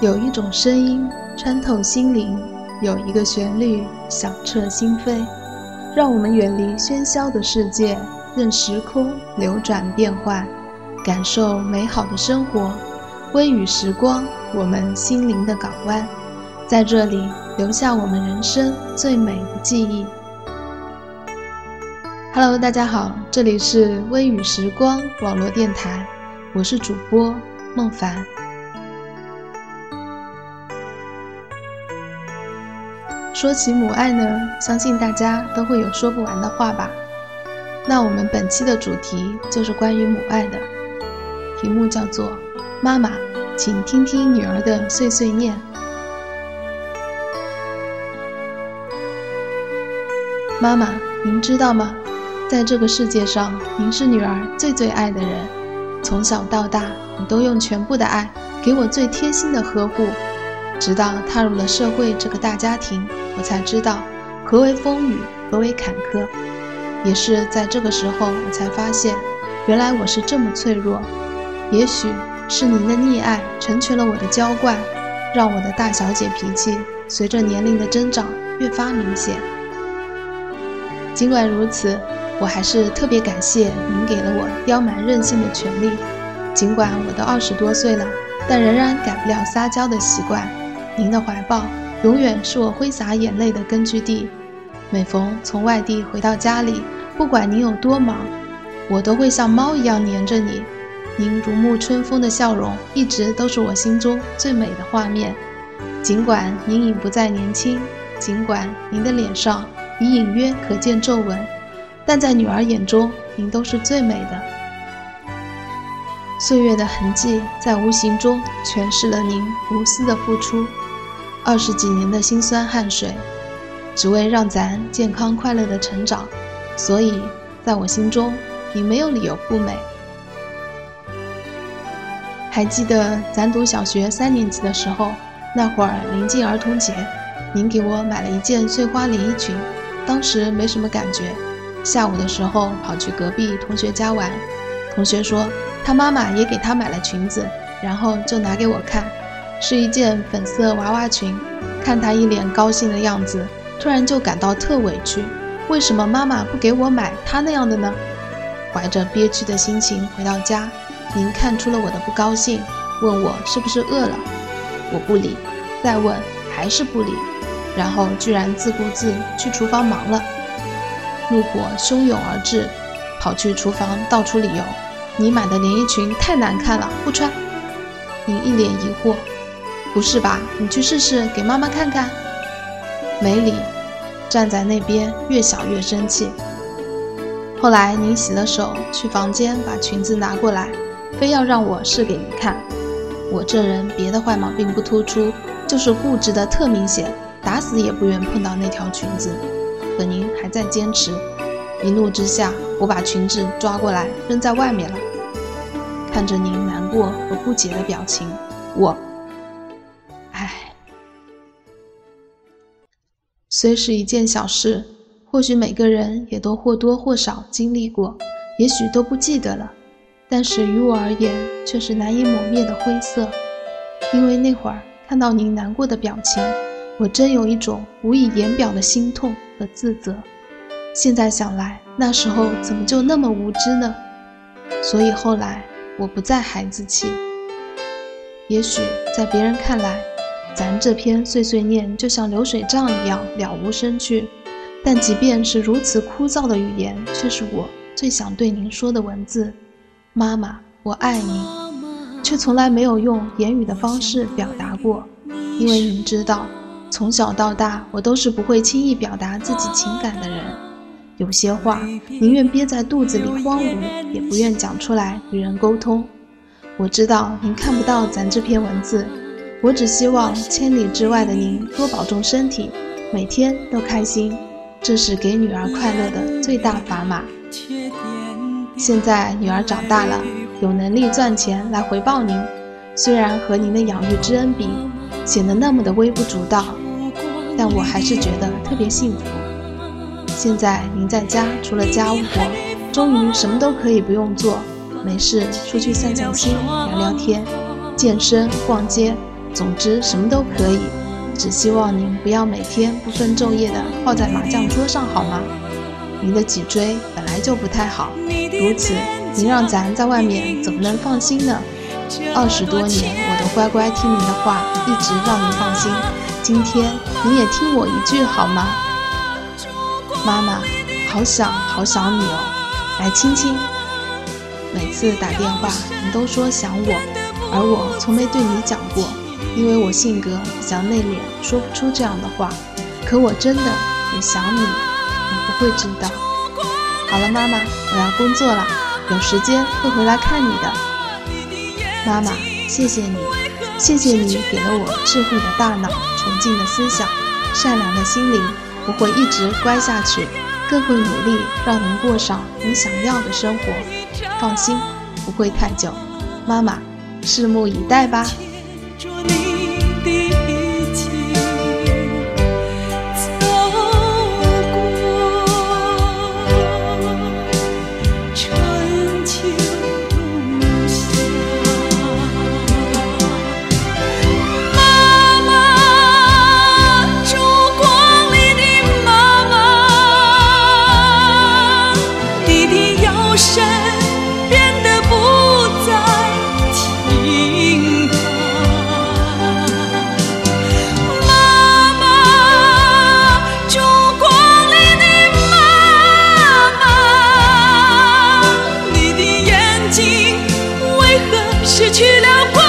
有一种声音穿透心灵，有一个旋律响彻心扉，让我们远离喧嚣的世界，任时空流转变幻，感受美好的生活。微雨时光，我们心灵的港湾，在这里留下我们人生最美的记忆。Hello，大家好，这里是微雨时光网络电台，我是主播孟凡。说起母爱呢，相信大家都会有说不完的话吧。那我们本期的主题就是关于母爱的，题目叫做“妈妈，请听听女儿的碎碎念”。妈妈，您知道吗？在这个世界上，您是女儿最最爱的人。从小到大，你都用全部的爱给我最贴心的呵护，直到踏入了社会这个大家庭。我才知道何为风雨，何为坎坷。也是在这个时候，我才发现，原来我是这么脆弱。也许是您的溺爱成全了我的娇惯，让我的大小姐脾气随着年龄的增长越发明显。尽管如此，我还是特别感谢您给了我刁蛮任性的权利。尽管我都二十多岁了，但仍然改不了撒娇的习惯。您的怀抱。永远是我挥洒眼泪的根据地。每逢从外地回到家里，不管您有多忙，我都会像猫一样黏着你。您如沐春风的笑容，一直都是我心中最美的画面。尽管您已不再年轻，尽管您的脸上已隐约可见皱纹，但在女儿眼中，您都是最美的。岁月的痕迹，在无形中诠释了您无私的付出。二十几年的辛酸汗水，只为让咱健康快乐的成长，所以在我心中，你没有理由不美。还记得咱读小学三年级的时候，那会儿临近儿童节，您给我买了一件碎花连衣裙，当时没什么感觉。下午的时候跑去隔壁同学家玩，同学说他妈妈也给他买了裙子，然后就拿给我看。是一件粉色娃娃裙，看她一脸高兴的样子，突然就感到特委屈。为什么妈妈不给我买她那样的呢？怀着憋屈的心情回到家，您看出了我的不高兴，问我是不是饿了。我不理，再问还是不理，然后居然自顾自去厨房忙了。怒火汹涌而至，跑去厨房道出理由：你买的连衣裙太难看了，不穿。您一脸疑惑。不是吧？你去试试，给妈妈看看。没理，站在那边越想越生气。后来您洗了手，去房间把裙子拿过来，非要让我试给您看。我这人别的坏毛病不突出，就是固执的特明显，打死也不愿碰到那条裙子。可您还在坚持，一怒之下，我把裙子抓过来扔在外面了。看着您难过和不解的表情，我。唉虽是一件小事，或许每个人也都或多或少经历过，也许都不记得了，但是于我而言，却是难以抹灭的灰色。因为那会儿看到您难过的表情，我真有一种无以言表的心痛和自责。现在想来，那时候怎么就那么无知呢？所以后来我不再孩子气。也许在别人看来，咱这篇碎碎念就像流水账一样了无生趣，但即便是如此枯燥的语言，却是我最想对您说的文字。妈妈，我爱你，却从来没有用言语的方式表达过，因为您知道，从小到大我都是不会轻易表达自己情感的人，有些话宁愿憋在肚子里荒芜，也不愿讲出来与人沟通。我知道您看不到咱这篇文字。我只希望千里之外的您多保重身体，每天都开心，这是给女儿快乐的最大砝码。现在女儿长大了，有能力赚钱来回报您，虽然和您的养育之恩比，显得那么的微不足道，但我还是觉得特别幸福。现在您在家除了家务活，终于什么都可以不用做，没事出去散散心，聊聊天，健身、逛街，总之什么都可以。只希望您不要每天不分昼夜地泡在麻将桌上，好吗？您的脊椎本来就不太好，如此您让咱在外面怎么能放心呢？二十多年我都乖乖听您的话，一直让您放心。今天你也听我一句好吗？妈妈，好想好想你哦，来亲亲。每次打电话你都说想我，而我从没对你讲过。因为我性格比较内敛，说不出这样的话。可我真的也想你，你不会知道。好了，妈妈，我要工作了，有时间会回来看你的。妈妈，谢谢你，谢谢你给了我智慧的大脑、纯净的思想、善良的心灵。我会一直乖下去，更会努力让您过上你想要的生活。放心，不会太久。妈妈，拭目以待吧。那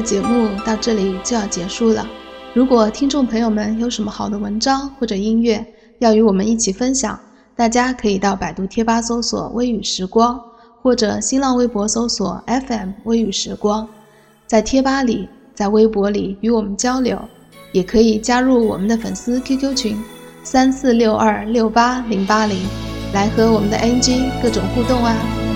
节目到这里就要结束了。如果听众朋友们有什么好的文章或者音乐要与我们一起分享，大家可以到百度贴吧搜索“微雨时光”，或者新浪微博搜索 “FM 微雨时光”。在贴吧里，在微博里与我们交流，也可以加入我们的粉丝 QQ 群三四六二六八零八零，来和我们的 NG 各种互动啊。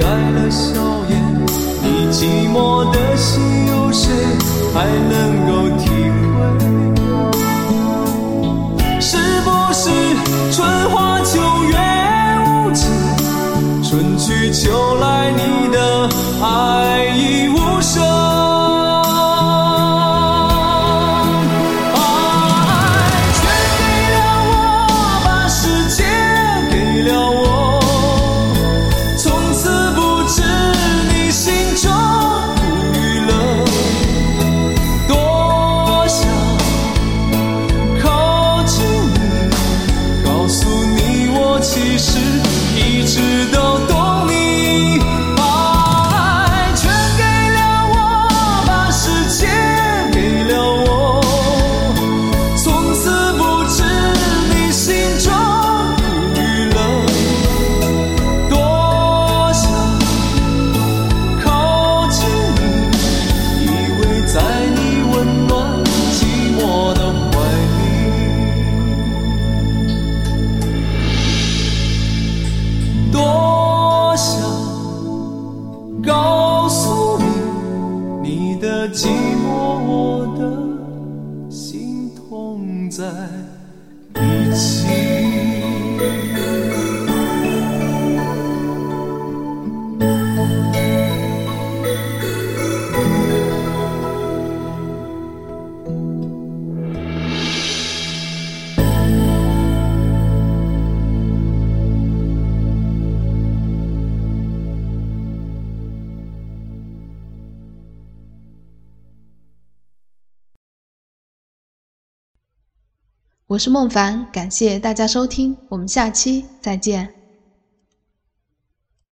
改了笑颜，你寂寞的心有谁还能够我是孟凡，感谢大家收听，我们下期再见。